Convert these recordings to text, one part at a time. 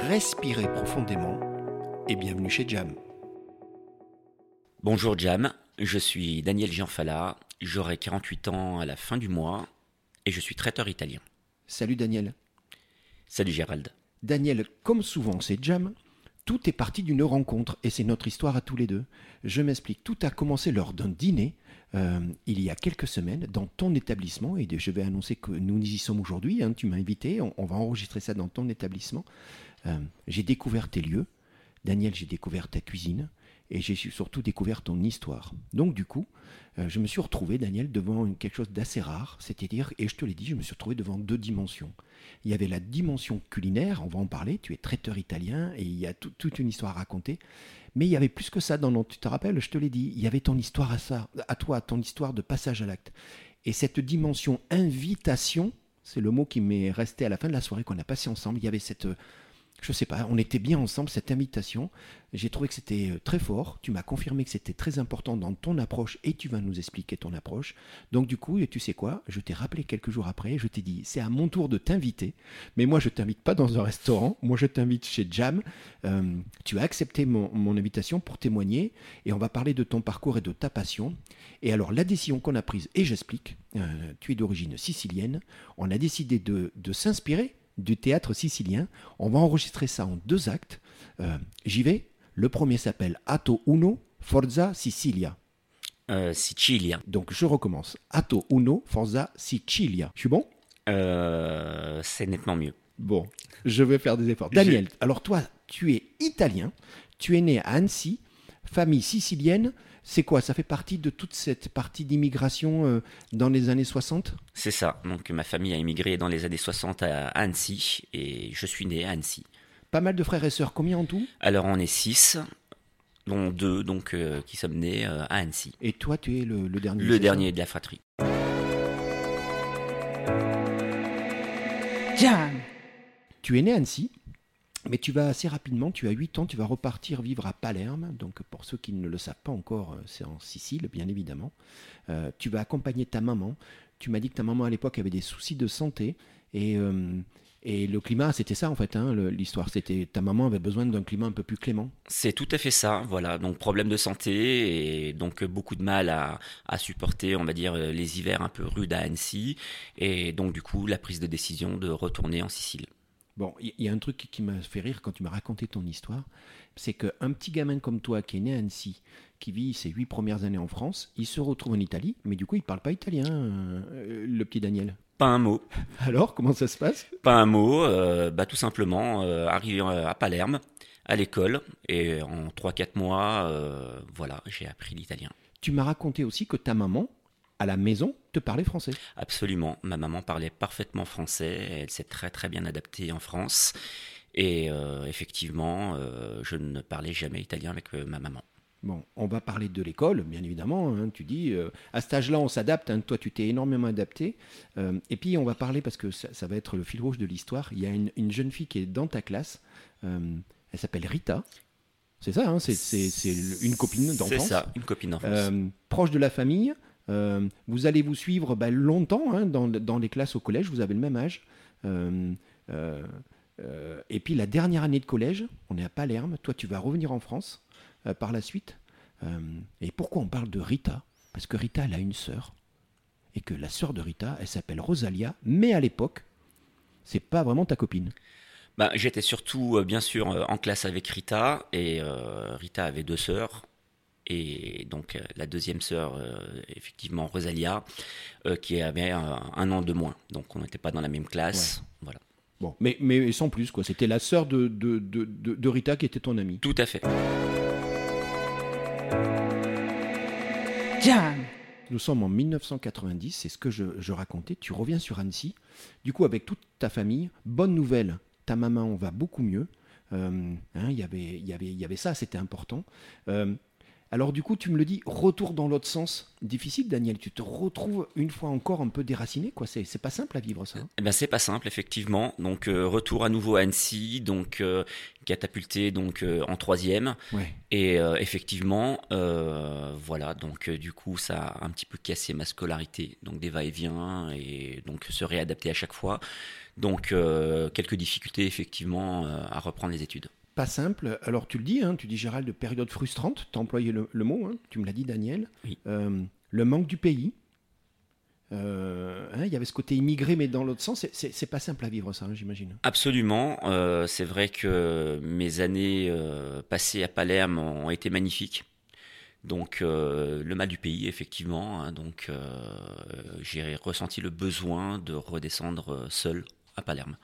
respirez profondément et bienvenue chez Jam. Bonjour Jam, je suis Daniel Gianfala, j'aurai 48 ans à la fin du mois et je suis traiteur italien. Salut Daniel. Salut Gérald. Daniel, comme souvent c'est Jam, tout est parti d'une rencontre et c'est notre histoire à tous les deux. Je m'explique, tout a commencé lors d'un dîner euh, il y a quelques semaines dans ton établissement et je vais annoncer que nous y sommes aujourd'hui. hein, tu m'as invité, on, on va enregistrer ça dans ton établissement. Euh, j'ai découvert tes lieux. Daniel, j'ai découvert ta cuisine et j'ai surtout découvert ton histoire. Donc du coup, euh, je me suis retrouvé, Daniel, devant quelque chose d'assez rare, c'est-à-dire, et je te l'ai dit, je me suis retrouvé devant deux dimensions. Il y avait la dimension culinaire, on va en parler, tu es traiteur italien et il y a tout- toute une histoire à raconter, mais il y avait plus que ça dans notre, tu te rappelles, je te l'ai dit, il y avait ton histoire à ça, à toi, ton histoire de passage à l'acte. Et cette dimension invitation, c'est le mot qui m'est resté à la fin de la soirée qu'on a passé ensemble, il y avait cette... je sais pas, on était bien ensemble, cette invitation. J'ai trouvé que c'était euh, très fort. Tu m'as confirmé que c'était très important dans ton approche et tu vas nous expliquer ton approche. Donc, du coup, et tu sais quoi? Je t'ai rappelé quelques jours après, je t'ai dit c'est à mon tour de t'inviter. Mais moi, je t'invite pas dans un restaurant. Moi, je t'invite chez Jam. Euh, tu as accepté mon, mon invitation pour témoigner et on va parler de ton parcours et de ta passion. Et alors, la décision qu'on a prise, et j'explique, euh, tu es d'origine sicilienne, on a décidé de, de s'inspirer du théâtre sicilien. On va enregistrer ça en deux actes. Euh, J'y vais. Le premier s'appelle Atto Uno, Forza Sicilia. Euh, Sicilia. Donc je recommence. Atto Uno, Forza Sicilia. Je suis bon? Euh, c'est nettement mieux. Bon, je vais faire des efforts. Daniel, alors toi, tu es italien, tu es né à Annecy, famille sicilienne. C'est quoi? Ça fait partie de toute cette partie d'immigration euh, dans les années 60 C'est ça. Donc ma famille a immigré dans les années 60 à Annecy et je suis né à Annecy. Pas mal de frères et sœurs, combien en tout? Alors on est six, dont deux donc euh, qui sommes nés euh, à Annecy. Et toi, tu es le, le dernier Le dernier de la fratrie. Jam. Tu es né à Annecy, mais tu vas assez rapidement, tu as 8 ans, tu vas repartir vivre à Palerme. Donc pour ceux qui ne le savent pas encore, euh, c'est en Sicile, bien évidemment. Euh, tu vas accompagner ta maman. Tu m'as dit que ta maman à l'époque avait des soucis de santé. Et, euh, et le climat, c'était ça en fait, hein, l'histoire. C'était ta maman avait besoin d'un climat un peu plus clément. C'est tout à fait ça, voilà. Donc problème de santé et donc beaucoup de mal à, à supporter, on va dire, les hivers un peu rudes à Annecy. Et donc du coup, la prise de décision de retourner en Sicile. Bon, il y, y a un truc qui, qui m'a fait rire quand tu m'as raconté ton histoire, c'est qu'un petit gamin comme toi qui est né à Annecy, qui vit ses huit premières années en France, il se retrouve en Italie, mais du coup il parle pas italien, euh, le petit Daniel. Pas un mot, Alors, comment ça se passe? Pas un mot, euh, bah tout simplement euh, arrivé à Palerme, à l'école, et en 3-4 mois, euh, voilà, j'ai appris l'italien. Tu m'as raconté aussi que ta maman, à la maison, te parlait français. Absolument, ma maman parlait parfaitement français, elle s'est très très bien adaptée en France, et euh, effectivement, euh, je ne parlais jamais italien avec euh, ma maman. Bon, on va parler de l'école, bien évidemment. hein, tu dis, euh, à cet âge-là, on s'adapte. hein, toi, tu t'es énormément adapté. Euh, et puis, on va parler, parce que ça, ça va être le fil rouge de l'histoire. Il y a une, une jeune fille qui est dans ta classe. euh, elle s'appelle Rita. C'est ça, hein, c'est- une copine d'enfance. C'est ça, une copine d'enfance. Proche de la famille. Euh, vous allez vous suivre bah, longtemps hein, dans, les classes au collège, vous avez le même âge. Euh, euh, et puis la dernière année de collège, on est à Palerme, toi tu vas revenir en France par la suite. Et pourquoi on parle de Rita? Parce que Rita, elle a une sœur. Et que la sœur de Rita, elle s'appelle Rosalia, mais à l'époque, c'est pas vraiment ta copine. Bah, J'étais surtout, bien sûr, en classe avec Rita, et Rita avait deux sœurs. Et donc euh, la deuxième sœur, euh, effectivement, Rosalia, euh, qui avait un, un an de moins. Donc on n'était pas dans la même classe. Voilà. Bon, mais, mais sans plus, quoi. C'était la sœur de, de, de, de- de Rita qui était ton amie. Tout à fait. Jam. Nous sommes en 1990, c'est ce que je, je racontais. Tu reviens sur Annecy. Du coup, avec toute ta famille, bonne nouvelle, ta maman va beaucoup mieux. Euh, hein, y avait, y avait, y avait ça, c'était important. Euh, alors du coup, tu me le dis, retour dans l'autre sens. Difficile, Daniel. Tu te retrouves une fois encore un peu déraciné, quoi. C'est, pas simple à vivre ça. hein. Eh ben c'est pas simple effectivement. Donc euh, retour à nouveau à Annecy, donc euh, catapulté donc euh, en troisième. Ouais. Et effectivement, voilà, donc du coup, ça a un petit peu cassé ma scolarité, donc des va-et-vient et donc se réadapter à chaque fois. Donc quelques difficultés effectivement à reprendre les études. Pas simple. Alors tu le dis, hein, tu dis Gérald, période frustrante. Tu as employé le, le mot, hein, tu me l'as dit, Daniel. Oui. Euh, le manque du pays. Euh, hein, Il y avait ce côté immigré, mais dans l'autre sens, c'est- pas simple à vivre ça, hein, j'imagine. Absolument, euh, c'est vrai que mes années passées à Palerme ont été magnifiques. Donc euh, le mal du pays, effectivement. hein, donc euh, j'ai ressenti le besoin de redescendre seul à Palerme.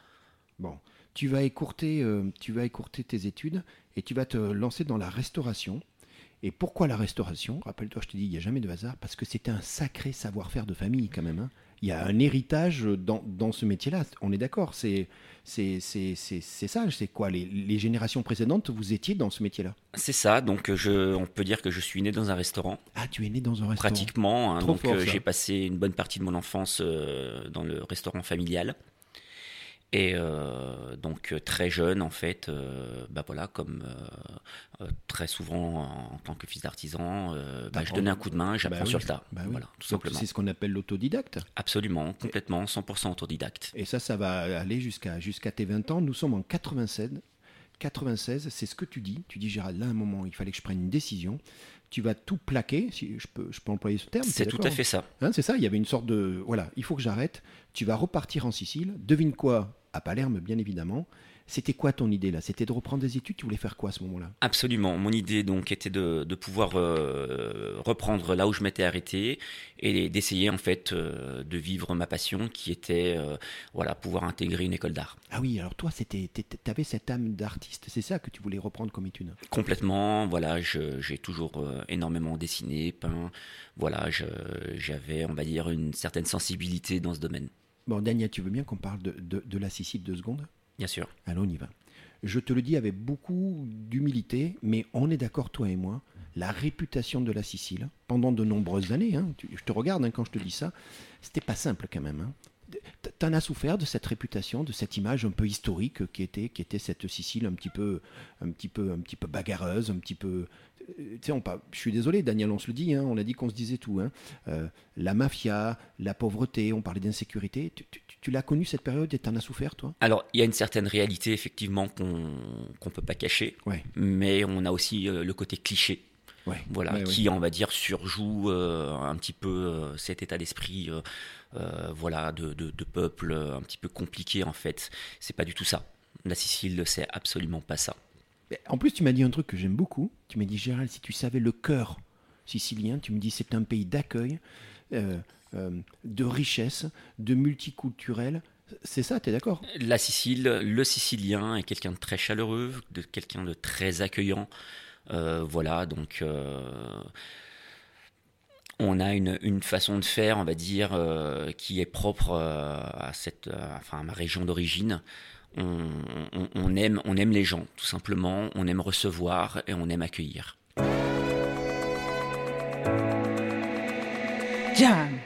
Bon, tu vas écourter, euh, tu vas écourter tes études et tu vas te lancer dans la restauration. Et pourquoi la restauration? Rappelle-toi, je te dis, il n'y a jamais de hasard, parce que c'était un sacré savoir-faire de famille quand même. hein. Il y a un héritage dans, dans ce métier-là, on est d'accord. C'est c'est c'est- c'est- c'est ça, c'est quoi les, les générations précédentes, vous étiez dans ce métier-là? C'est ça, donc je, on peut dire que je suis né dans un restaurant, Ah, tu es né dans un restaurant pratiquement. hein, donc euh, j'ai passé une bonne partie de mon enfance euh, dans le restaurant familial. Et euh, donc euh, très jeune en fait, euh, bah voilà, comme euh, très souvent en, tant que fils d'artisan, bah, je donnais un coup de main, j'apprends Bah oui, sur le tas. bah oui. Voilà, tout simplement. C'est ce qu'on appelle l'autodidacte. Absolument, complètement, 100% autodidacte. Et ça, ça va aller jusqu'à jusqu'à tes 20 ans. Nous sommes en 96. 96, c'est ce que tu dis. Tu dis, Gérald, là, à un moment, il fallait que je prenne une décision. Tu vas tout plaquer, si je peux, je peux employer ce terme. C'est tout à fait ça. Hein, c'est ça, il y avait une sorte de... Voilà, il faut que j'arrête. Tu vas repartir en Sicile. Devine quoi À Palerme, bien évidemment. C'était quoi ton idée là? C'était de reprendre des études? Tu voulais faire quoi à ce moment-là? Absolument. Mon idée donc était de, de pouvoir euh, reprendre là où je m'étais arrêté et d'essayer en fait euh, de vivre ma passion qui était euh, voilà pouvoir intégrer une école d'art. Ah oui, alors toi, c'était, t'avais cette âme d'artiste. C'est ça que tu voulais reprendre comme étude? Complètement. Voilà, j'ai toujours énormément dessiné, peint. Voilà, j'avais on va dire une certaine sensibilité dans ce domaine. Bon, Daniel, tu veux bien qu'on parle de, de- de la Sicile deux secondes? Bien sûr. Allez, on y va. Je te le dis avec beaucoup d'humilité, mais on est d'accord, toi et moi, la réputation de la Sicile, pendant de nombreuses années, hein, tu- je te regarde hein, quand je te dis ça, c'était pas simple quand même. hein. T'en as souffert de cette réputation, de cette image un peu historique qui était, qui était cette Sicile un petit peu, un petit peu, un petit peu bagarreuse, un petit peu. euh, Tu sais, on pas, je suis désolé, Daniel, on se le dit, hein, on a dit qu'on se disait tout. hein. Euh, la mafia, la pauvreté, on parlait d'insécurité. Tu, tu- tu l'as connu cette période et t'en as souffert, toi? Alors, il y a une certaine réalité effectivement qu'on qu'on peut pas cacher, Ouais. mais on a aussi euh, le côté cliché. Ouais. voilà, Ouais, ouais. qui on va dire surjoue euh, un petit peu euh, cet état d'esprit, euh, voilà, de, de, de peuple un petit peu compliqué en fait. C'est pas du tout ça. La Sicile, c'est absolument pas ça. En plus, tu m'as dit un truc que j'aime beaucoup. Tu m'as dit, Gérald, si tu savais le cœur sicilien, tu me dis c'est un pays d'accueil, euh, de richesse, de multiculturel. C'est ça, tu es d'accord? La Sicile, le Sicilien est quelqu'un de très chaleureux, de quelqu'un de très accueillant. Euh, voilà, donc euh, on a une, façon de faire, on va dire, euh, qui est propre à cette, enfin, à ma région d'origine. On aime, on aime les gens, tout simplement. On aime recevoir et on aime accueillir. Jam.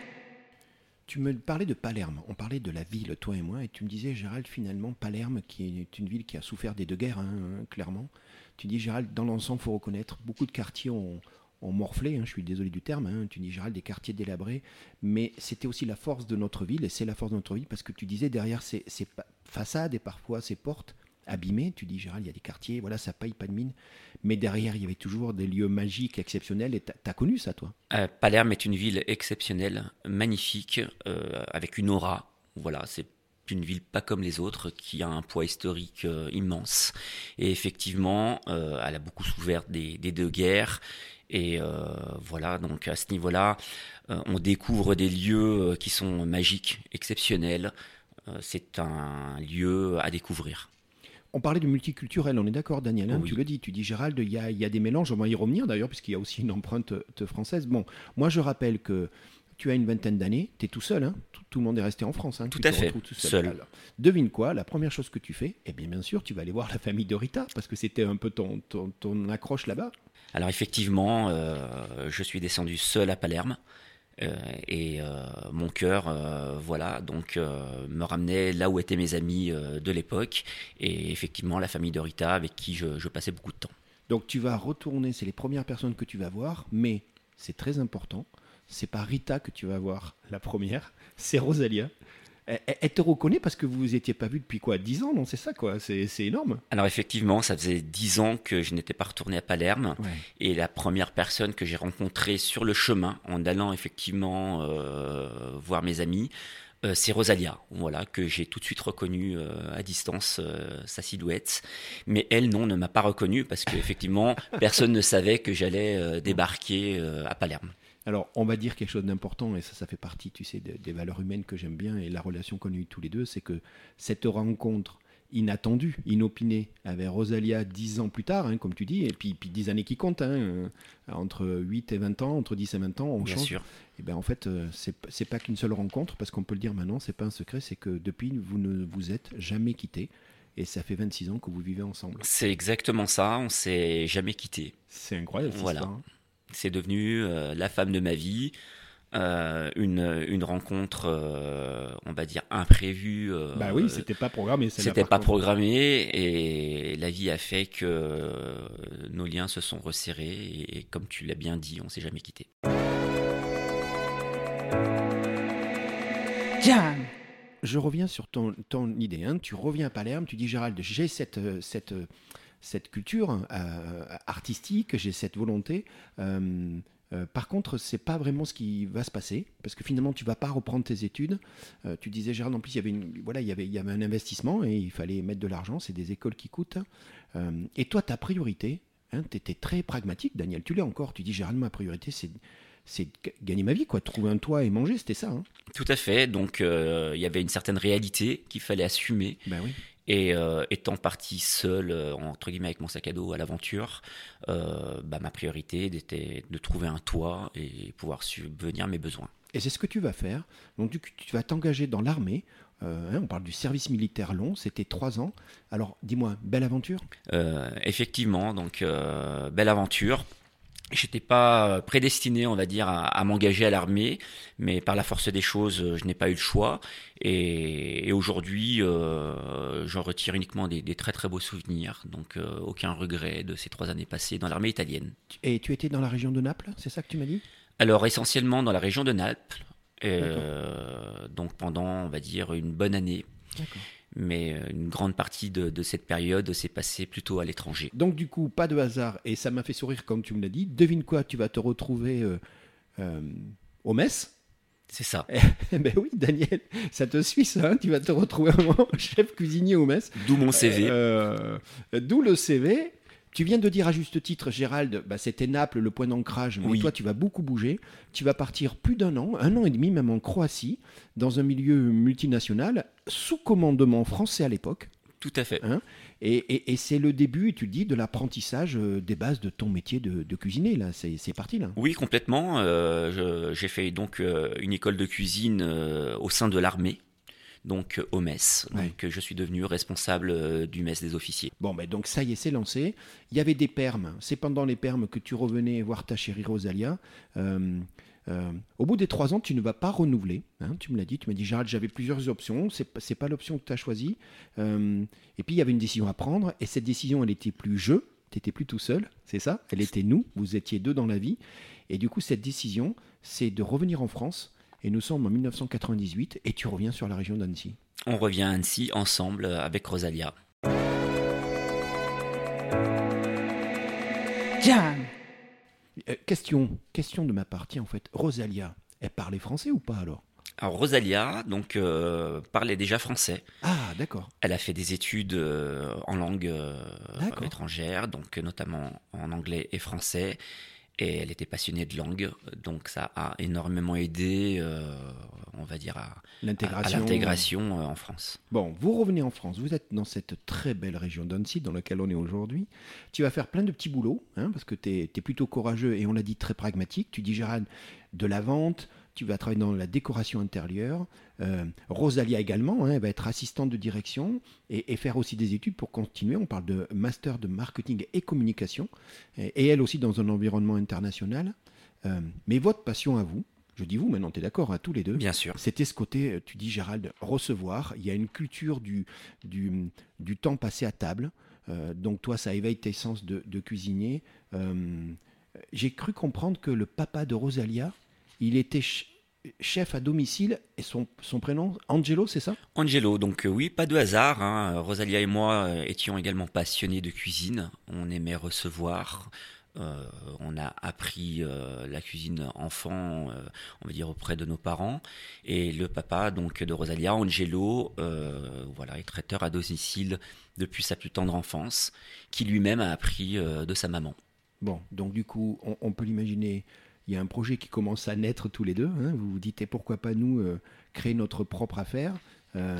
Tu me parlais de Palerme, on parlait de la ville, toi et moi, et tu me disais, Gérald, finalement, Palerme, qui est une ville qui a souffert des deux guerres, hein, clairement, tu dis, Gérald, dans l'ensemble, faut reconnaître, beaucoup de quartiers ont, morflé, hein, je suis désolé du terme, hein, tu dis, Gérald, des quartiers délabrés, mais c'était aussi la force de notre ville, et c'est la force de notre ville, parce que tu disais, derrière ces, façades et parfois ces portes abîmées, tu dis, Gérald, il y a des quartiers, voilà, ça paye pas de mine, mais derrière, il y avait toujours des lieux magiques, exceptionnels, et t'as as connu ça, toi? Euh, Palerme est une ville exceptionnelle, magnifique, euh, avec une aura. Voilà, c'est une ville pas comme les autres, qui a un poids historique euh, immense. Et effectivement, elle a beaucoup souffert des, deux guerres. Et voilà, donc à ce niveau-là, on découvre des lieux qui sont magiques, exceptionnels. C'est un lieu à découvrir. On parlait du multiculturel, on est d'accord, Daniel, hein, Oui. tu le dis, tu dis Gérald, il y a, il y a des mélanges, on va y revenir d'ailleurs, puisqu'il y a aussi une empreinte euh, française. Bon, moi je rappelle que tu as une vingtaine d'années, tu es tout seul, hein tout, tout, le monde est resté en France. Hein tout tu à fait, tout seul. seul. Alors, devine quoi, la première chose que tu fais, eh bien bien sûr, tu vas aller voir la famille de Rita, parce que c'était un peu ton, ton, ton accroche là-bas. Alors effectivement, euh, je suis descendu seul à Palerme. Euh, et euh, mon cœur, euh, voilà, donc me ramenait là où étaient mes amis de l'époque, et effectivement la famille de Rita avec qui je, je passais beaucoup de temps. Donc tu vas retourner, c'est les premières personnes que tu vas voir, mais c'est très important, c'est pas Rita que tu vas voir la première, c'est Rosalia. Elle, te reconnaît parce que vous vous étiez pas vu depuis quoi 10 ans, non C'est ça quoi, c'est c'est énorme. Alors effectivement, ça faisait dix ans que je n'étais pas retourné à Palerme, et la première personne que j'ai rencontrée sur le chemin, en allant effectivement euh, voir mes amis, euh, c'est Rosalia, voilà, que j'ai tout de suite reconnu euh, à distance euh, sa silhouette. Mais elle, non, ne m'a pas reconnu parce qu'effectivement, personne ne savait que j'allais débarquer à Palerme. Alors, on va dire quelque chose d'important, et ça, ça fait partie, tu sais, des, des valeurs humaines que j'aime bien, et la relation qu'on a eue tous les deux, c'est que cette rencontre inattendue, inopinée, avec Rosalia 10 ans plus tard, hein, comme tu dis, et puis, puis 10 années qui comptent, hein, entre 8 et 20 ans, entre 10 et 20 ans, on Bien change. sûr. Et ben en fait, euh, c'est pas qu'une seule rencontre, parce qu'on peut le dire maintenant, c'est pas un secret, c'est que depuis, vous ne vous êtes jamais quittés, et ça fait 26 ans que vous vivez ensemble. C'est exactement ça, on s'est jamais quitté. C'est incroyable, Voilà. hein. C'est devenu euh, la femme de ma vie, euh, une, une rencontre, euh, on va dire, imprévue. euh, Bah oui, c'était pas programmé. C'était pas contre. programmé et la vie a fait que euh, nos liens se sont resserrés et, et comme tu l'as bien dit, on s'est jamais quitté. Jam. Je reviens sur ton, ton idée. hein. Tu reviens à Palerme, tu dis Gérald, j'ai cette, cette, cette culture euh, artistique, j'ai cette volonté. euh, euh, par contre, c'est pas vraiment ce qui va se passer parce que finalement, tu vas pas reprendre tes études. Euh, tu disais Gérald, en plus, il y avait une, voilà, il y avait, il y avait un investissement et il fallait mettre de l'argent. C'est des écoles qui coûtent. Euh, et toi, ta priorité, hein, tu étais très pragmatique, Daniel. Tu l'es encore. Tu dis Gérald, ma priorité, c'est c'est gagner ma vie, quoi. Trouver un toit et manger, c'était ça. Hein. Tout à fait, donc il y avait une certaine réalité qu'il fallait assumer Ben oui. Et euh, étant parti seul, euh, entre guillemets, avec mon sac à dos à l'aventure, euh, bah, ma priorité était de trouver un toit et pouvoir subvenir à mes besoins. Et c'est ce que tu vas faire. Donc tu, tu vas t'engager dans l'armée. Euh, hein, on parle du service militaire long, c'était trois ans. Alors dis-moi, belle aventure? Euh, effectivement, donc euh, belle aventure. J'étais pas prédestiné, on va dire, à, à m'engager à l'armée, mais par la force des choses, euh, je n'ai pas eu le choix. Et, et aujourd'hui, euh, j'en retire uniquement des, des très très beaux souvenirs. Donc euh, aucun regret de ces trois années passées dans l'armée italienne. Et tu étais dans la région de Naples, c'est ça que tu m'as dit? Alors essentiellement dans la région de Naples. euh, donc pendant, on va dire, une bonne année. D'accord. Mais euh, une grande partie de, de cette période s'est passée plutôt à l'étranger. Donc du coup, pas de hasard, et ça m'a fait sourire comme tu me l'as dit. Devine quoi, tu vas te retrouver euh, euh, au Metz C'est ça. Eh ben oui, Daniel, ça te suit ça, hein, tu vas te retrouver un moment chef cuisinier au Metz. D'où mon CV. Euh, D'où le CV. Tu viens de dire à juste titre, Gérald, bah, c'était Naples, le point d'ancrage, mais Oui. toi, tu vas beaucoup bouger. Tu vas partir plus d'un an, un an et demi, même en Croatie, dans un milieu multinational, sous commandement français à l'époque. Tout à fait. Et, et- et c'est le début, tu le dis, de l'apprentissage euh, des bases de ton métier de, de cuisinier. Là, c'est parti là. Oui, complètement. Euh, J'ai fait donc euh, une école de cuisine euh, au sein de l'armée, donc euh, au mess. Ouais. Donc euh, je suis devenu responsable euh, du mess des officiers. Bon, ben donc ça y est, c'est lancé. Il y avait des permes. C'est pendant les permes que tu revenais voir ta chérie Rosalia. Euh, euh, au bout des trois ans, tu ne vas pas renouveler. hein, tu me l'as dit. Tu m'as dit, Gérald, j'avais plusieurs options. C'est pas, c'est pas l'option que tu as choisie. Euh, et puis, il y avait une décision à prendre. Et cette décision, elle était plus je. Tu n'étais plus tout seul. C'est ça. Elle était nous. Vous étiez deux dans la vie. Et du coup, cette décision, c'est de revenir en France. Et nous sommes en 1998. Et tu reviens sur la région d'Annecy. On revient à Annecy ensemble avec Rosalia. Jam. Euh, question, question de ma partie en fait. Rosalia, elle parlait français ou pas alors? Alors Rosalia donc euh, parlait déjà français. Ah, d'accord. Elle a fait des études euh, en langue euh, étrangère, donc notamment en anglais et français. Et elle était passionnée de langue, donc ça a énormément aidé, euh, on va dire, à, l'intégration euh, en France. Bon, vous revenez en France, vous êtes dans cette très belle région d'Annecy dans laquelle on est aujourd'hui. Tu vas faire plein de petits boulots, hein, parce que tu es, plutôt courageux et on l'a dit très pragmatique. Tu dis, Gérald, de la vente, tu vas travailler dans la décoration intérieure. Euh, Rosalia également, hein, elle va être assistante de direction et, faire aussi des études pour continuer. On parle de master de marketing et communication, et, elle aussi dans un environnement international. Euh, mais votre passion à vous, je dis vous, maintenant tu es d'accord, à hein, tous les deux. Bien sûr. C'était ce côté, euh, tu dis Gérald, recevoir. Il y a une culture du, du, du temps passé à table. donc toi, ça éveille tes sens de, de cuisinier. J'ai cru comprendre que le papa de Rosalia, il était chef à domicile et son, son prénom, Angelo, c'est ça? Angelo, donc euh, oui, pas de hasard. Hein. Rosalia et moi euh, étions également passionnés de cuisine. On aimait recevoir. Euh, on a appris la cuisine enfant, on va dire auprès de nos parents. Et le papa donc de Rosalia, Angelo, voilà, est traiteur à domicile depuis sa plus tendre enfance, qui lui-même a appris de sa maman. Bon, donc du coup, on peut l'imaginer il y a un projet qui commence à naître tous les deux. Hein. Vous vous dites, pourquoi pas nous euh, créer notre propre affaire euh,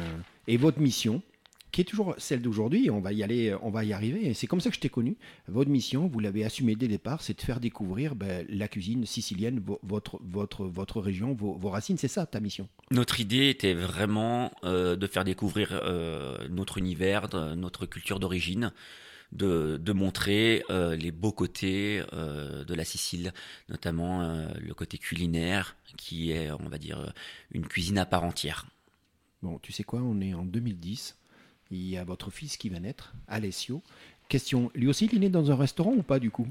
Et votre mission, qui est toujours celle d'aujourd'hui, on va y aller, on va y arriver. C'est comme ça que je t'ai connu. Votre mission, vous l'avez assumée dès le départ, c'est de faire découvrir ben, la cuisine sicilienne, votre, votre, votre région, vos, racines. C'est ça ta mission? Notre idée était vraiment euh, de faire découvrir notre univers, notre culture d'origine de, montrer euh, les beaux côtés euh, de la Sicile, notamment euh, le côté culinaire, qui est, on va dire, une cuisine à part entière. Bon, tu sais quoi, on est en 2010. Il y a votre fils qui va naître, Alessio. Question, lui aussi, il est né dans un restaurant ou pas du coup?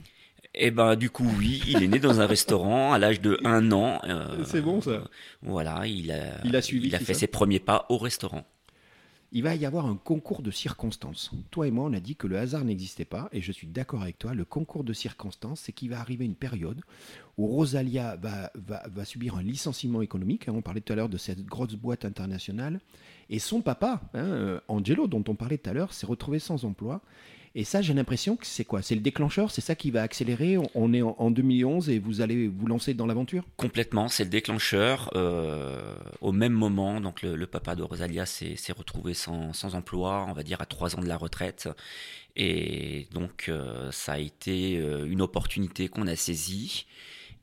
Eh ben, du coup, oui, il est né dans un restaurant à l'âge de 1 an. C'est bon ça. voilà, il a, il a, suivi, il a fait ses premiers pas au restaurant il va y avoir un concours de circonstances. Toi et moi, on a dit que le hasard n'existait pas, et je suis d'accord avec toi. Le concours de circonstances, c'est qu'il va arriver une période où Rosalia va, subir un licenciement économique. Hein, on parlait tout à l'heure de cette grosse boîte internationale. Et son papa, hein, euh, Angelo, dont on parlait tout à l'heure, s'est retrouvé sans emploi. Et ça, j'ai l'impression que c'est quoi? C'est le déclencheur? C'est ça qui va accélérer? On est en, 2011 et vous allez vous lancer dans l'aventure? Complètement, c'est le déclencheur. Euh, au même moment, donc le, papa de Rosalia s'est retrouvé sans, emploi, on va dire à trois ans de la retraite. Et donc, euh, ça a été euh, une opportunité qu'on a saisie.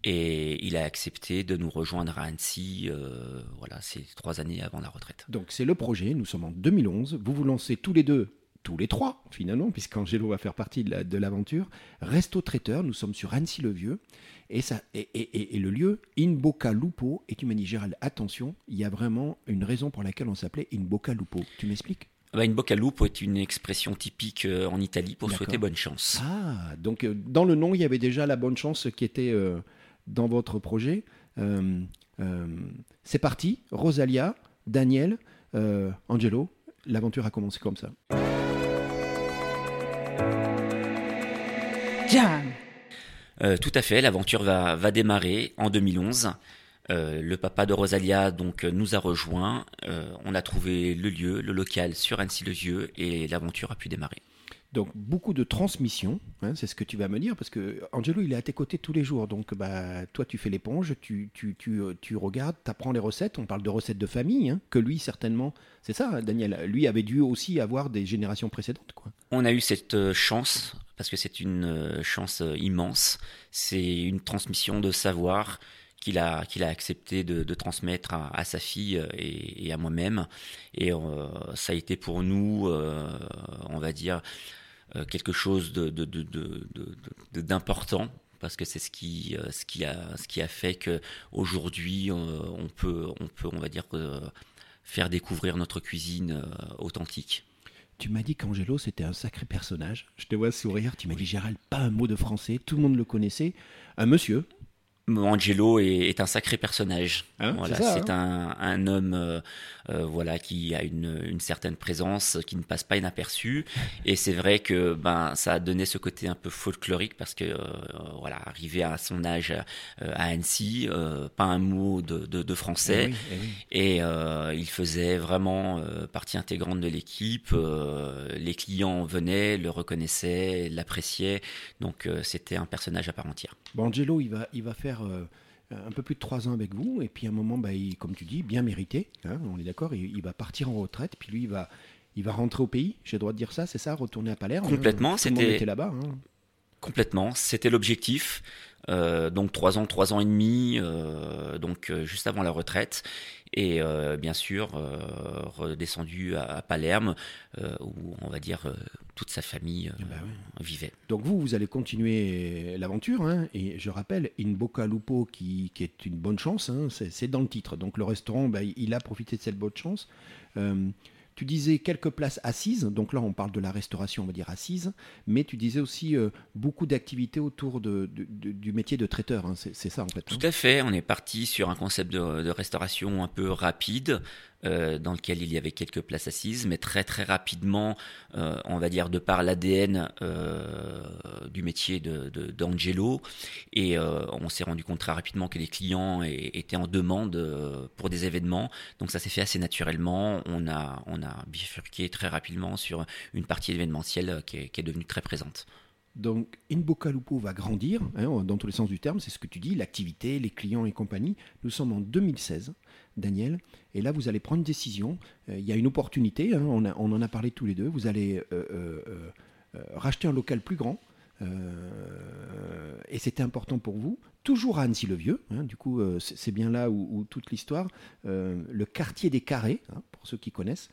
Et il a accepté de nous rejoindre à Annecy, voilà, c'est trois années avant la retraite. Donc c'est le projet, nous sommes en 2011, vous vous lancez tous les deux tous les trois, finalement, puisqu'Angelo va faire partie de l'aventure. Resto traiteur, nous sommes sur Annecy-le-Vieux. Et, ça, et, le lieu, In Boca Lupo. Et tu m'as dit, Gérald, attention, il y a vraiment une raison pour laquelle on s'appelait In Boca Lupo. Tu m'expliques? Bah, In Boca Lupo est une expression typique euh, en Italie pour souhaiter bonne chance. Ah, donc euh, dans le nom, il y avait déjà la bonne chance qui était euh, dans votre projet. C'est parti, Rosalia, Daniel, Angelo, l'aventure a commencé comme ça. Euh, tout à fait, l'aventure va, va, démarrer en 2011. Euh, le papa de Rosalia donc nous a rejoints. Euh, on a trouvé le lieu, le local sur Annecy-le-Vieux et l'aventure a pu démarrer. Donc beaucoup de transmission, hein, c'est ce que tu vas me dire, parce que Angelo, il est à tes côtés tous les jours. Donc bah, toi, tu fais l'éponge, tu, tu, tu, tu regardes, tu apprends les recettes. On parle de recettes de famille, hein, que lui, certainement, c'est ça, Daniel, lui avait dû aussi avoir des générations précédentes. Quoi. On a eu cette chance, parce que c'est une euh, chance euh, immense. C'est une transmission de savoir qu'il a, qu'il a accepté de, transmettre à, sa fille et, et à moi-même. Et ça a été pour nous, on va dire, euh, quelque chose d'important parce que c'est ce qui, euh, ce, qui a, ce qui a fait qu'aujourd'hui euh, on, peut, on peut, on va dire, faire découvrir notre cuisine authentique. Tu m'as dit qu'Angelo, c'était un sacré personnage. Je te vois sourire. Tu m'as dit, Gérald, pas un mot de français. Tout le monde le connaissait. Un monsieur, Angelo est, un sacré personnage. Hein, voilà, c'est hein. un, homme euh, euh, voilà qui a une, certaine présence qui ne passe pas inaperçu et c'est vrai que ben ça a donné ce côté un peu folklorique parce que euh, voilà arrivé à son âge à Annecy pas un mot de, français eh eh et il faisait vraiment partie intégrante de l'équipe les clients venaient le reconnaissaient l'appréciaient donc c'était un personnage à part entière. Bon, Angelo il va il va faire euh, un peu plus de trois ans avec vous, et puis à un moment, bah, comme tu dis, bien mérité, hein, on est d'accord, il, va partir en retraite, puis lui, il va, il va rentrer au pays, j'ai le droit de dire ça, c'est ça, retourner à Palerme. Complètement, c'était là-bas. Hein. Complètement, c'était l'objectif. Euh, donc trois ans, trois ans et demi, euh, donc euh, juste avant la retraite, et bien sûr redescendu à, Palerme, où on va dire toute sa famille bah vivait. Donc vous, vous allez continuer l'aventure, hein, et je rappelle, In Bocca Lupo, qui, qui est une bonne chance, hein, c'est dans le titre. Donc le restaurant, bah, il a profité de cette bonne chance. Tu disais quelques places assises, donc là on parle de la restauration, on va dire assise, mais tu disais aussi euh, beaucoup d'activités autour de, du métier de traiteur, hein. c'est ça en fait. Tout à fait, on est parti sur un concept de restauration un peu rapide, euh, dans lequel il y avait quelques places assises, mais très très rapidement, euh, on va dire de par l'ADN euh, du métier d'Angelo, de, et on s'est rendu compte très rapidement que les clients étaient en demande pour des événements, donc ça s'est fait assez naturellement. On a on a bifurqué très rapidement sur une partie événementielle qui est, devenue très présente. Donc, Inbocalupo va grandir, hein, dans tous les sens du terme, c'est ce que tu dis, l'activité, les clients et compagnie. Nous sommes en 2016, Daniel, et là, vous allez prendre une décision. Euh, il y a une opportunité, hein, on, en a parlé tous les deux. Vous allez euh, euh, racheter un local plus grand, et c'était important pour vous. Toujours à Annecy-le-Vieux, hein, du coup, c'est bien là où, toute l'histoire, le quartier des Carrés, pour ceux qui connaissent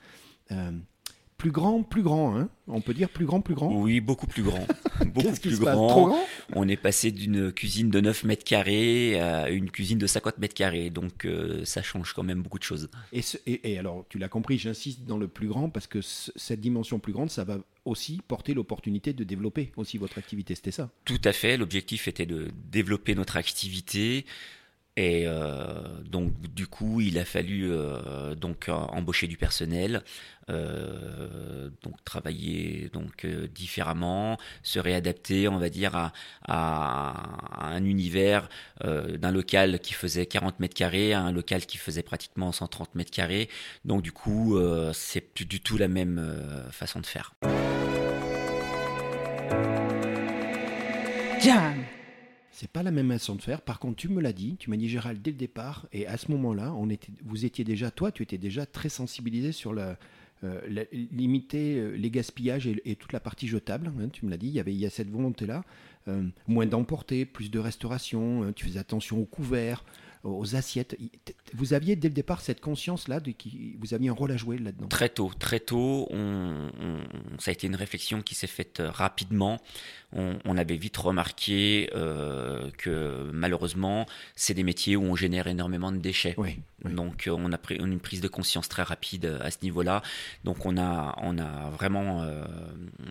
plus grand, plus grand, hein on peut dire plus grand, plus grand Oui, beaucoup plus grand. beaucoup plus grand. Trop grand? On est passé d'une cuisine de 9 mètres carrés à une cuisine de 50 mètres carrés, donc euh, ça change quand même beaucoup de choses. Et, et, alors, tu l'as compris, j'insiste dans le plus grand parce que cette dimension plus grande, ça va aussi porter l'opportunité de développer aussi votre activité, c'était ça? Tout à fait, l'objectif était de développer notre activité, et euh, donc du coup, il a fallu euh, donc embaucher du personnel, euh, donc travailler donc différemment, se réadapter, on va dire à, un univers d'un local qui faisait 40 mètres carrés à un local qui faisait pratiquement 130 mètres carrés. Donc du coup, c'est du tout la même façon de faire. C'est pas la même façon de faire. Par contre, tu me l'as dit, tu m'as dit Gérald dès le départ, et à ce moment-là, vous étiez déjà, toi, tu étais déjà très sensibilisé sur la, euh, limiter euh, les gaspillages et, toute la partie jetable. Hein, tu me l'as dit, il y avait a cette volonté-là, euh, moins d'emporter, plus de restauration. Hein, tu faisais attention aux couverts, aux assiettes. Vous aviez dès le départ cette conscience-là, de qui vous aviez un rôle à jouer là-dedans? Très tôt, très tôt. On, ça a été une réflexion qui s'est faite euh, rapidement. On, avait vite remarqué euh, que malheureusement, c'est des métiers où on génère énormément de déchets. Donc euh, on a pris une prise de conscience très rapide à ce niveau-là. Donc on a, on a vraiment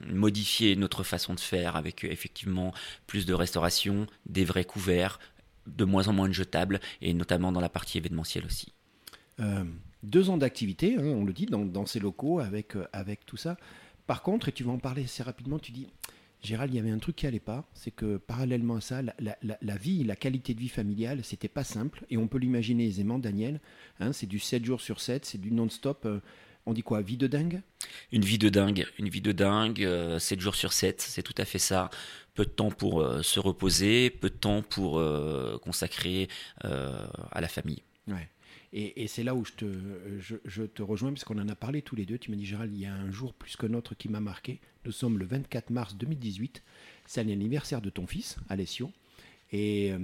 modifié notre façon de faire avec effectivement plus de restauration, des vrais couverts, de moins en moins de jetables, et notamment dans la partie événementielle aussi. Euh, deux ans d'activité, hein, on le dit, dans, ces locaux, avec, euh, avec tout ça. Par contre, et tu vas en parler assez rapidement, tu dis, Gérald, il y avait un truc qui allait pas, c'est que parallèlement à ça, la, vie, la qualité de vie familiale, c'était pas simple, et on peut l'imaginer aisément, Daniel, hein, c'est du 7 jours sur 7, c'est du non-stop. Euh, on dit quoi Vie de dingue? Une vie de dingue, une vie de dingue, 7 jours sur 7, c'est tout à fait ça peu de temps pour euh, se reposer, peu de temps pour euh, consacrer euh, à la famille. Ouais. Et, c'est là où je te, je, te rejoins, puisqu'on en a parlé tous les deux. Tu m'as dit, Gérald, il y a un jour plus que autre qui m'a marqué. Nous sommes le 24 mars 2018. C'est l'anniversaire de ton fils, Alessio. Et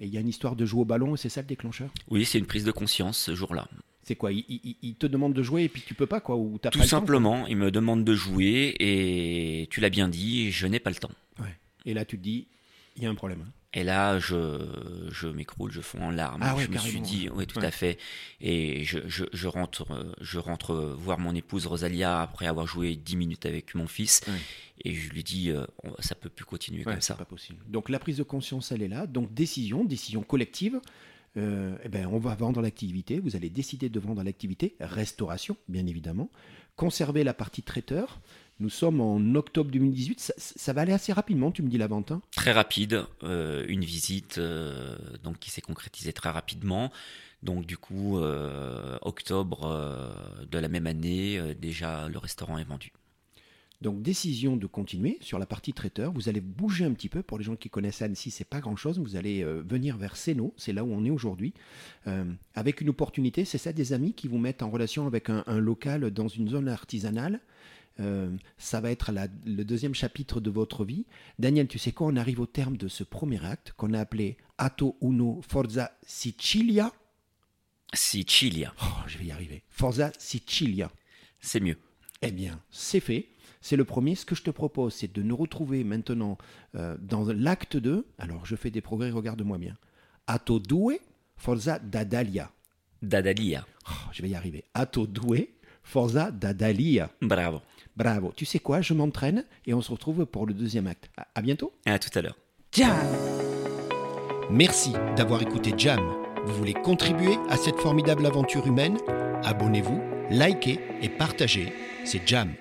il y a une histoire de jouer au ballon, c'est ça le déclencheur? Oui, c'est une prise de conscience ce jour-là. C'est quoi il, te demande de jouer et puis tu peux pas quoi ou Tout simplement, il me demande de jouer et tu l'as bien dit, je n'ai pas le temps. Ouais. Et là, tu te dis, il y a un problème. Hein. Et là, je, je m'écroule, je fonds en larmes. Ah je me suis dit, oui, tout à fait. Et je, je, je, rentre, je rentre voir mon épouse Rosalia après avoir joué 10 minutes avec mon fils. Et je lui dis, euh, ça peut plus continuer comme ça. pas possible. Donc la prise de conscience, elle est là. Donc décision, décision collective. Euh, eh ben, on va vendre l'activité. Vous allez décider de vendre l'activité. Restauration, bien évidemment. Conserver la partie traiteur. Nous sommes en octobre 2018. Ça, va aller assez rapidement, tu me dis la vente hein? Très rapide. Euh, une visite euh, donc qui s'est concrétisée très rapidement. Donc du coup, octobre de la même année, déjà le restaurant est vendu. Donc décision de continuer sur la partie traiteur. Vous allez bouger un petit peu. Pour les gens qui connaissent Annecy, c'est pas grand chose. Vous allez venir vers Seno, c'est là où on est aujourd'hui, avec une opportunité. C'est ça des amis qui vous mettent en relation avec un local dans une zone artisanale Euh, ça va être la- le deuxième chapitre de votre vie. Daniel, tu sais quoi? On arrive au terme de ce premier acte qu'on a appelé Atto Uno Forza Sicilia. Sicilia, Oh, je vais y arriver. Forza Sicilia. c'est mieux. Eh bien, c'est fait. C'est le premier. Ce que je te propose, c'est de nous retrouver maintenant euh, dans l'acte 2. Alors, je fais des progrès, regarde-moi bien. Atto 2, Forza Dadalia. Dadalia, Oh, je vais y arriver. Atto 2, Forza Dadalia. bravo. Bravo. Tu sais quoi? Je m'entraîne et on se retrouve pour le deuxième acte. À, à bientôt. À tout à l'heure. Merci d'avoir écouté Jam. Vous voulez contribuer à cette formidable aventure humaine? Abonnez-vous, likez et partagez. C'est Jam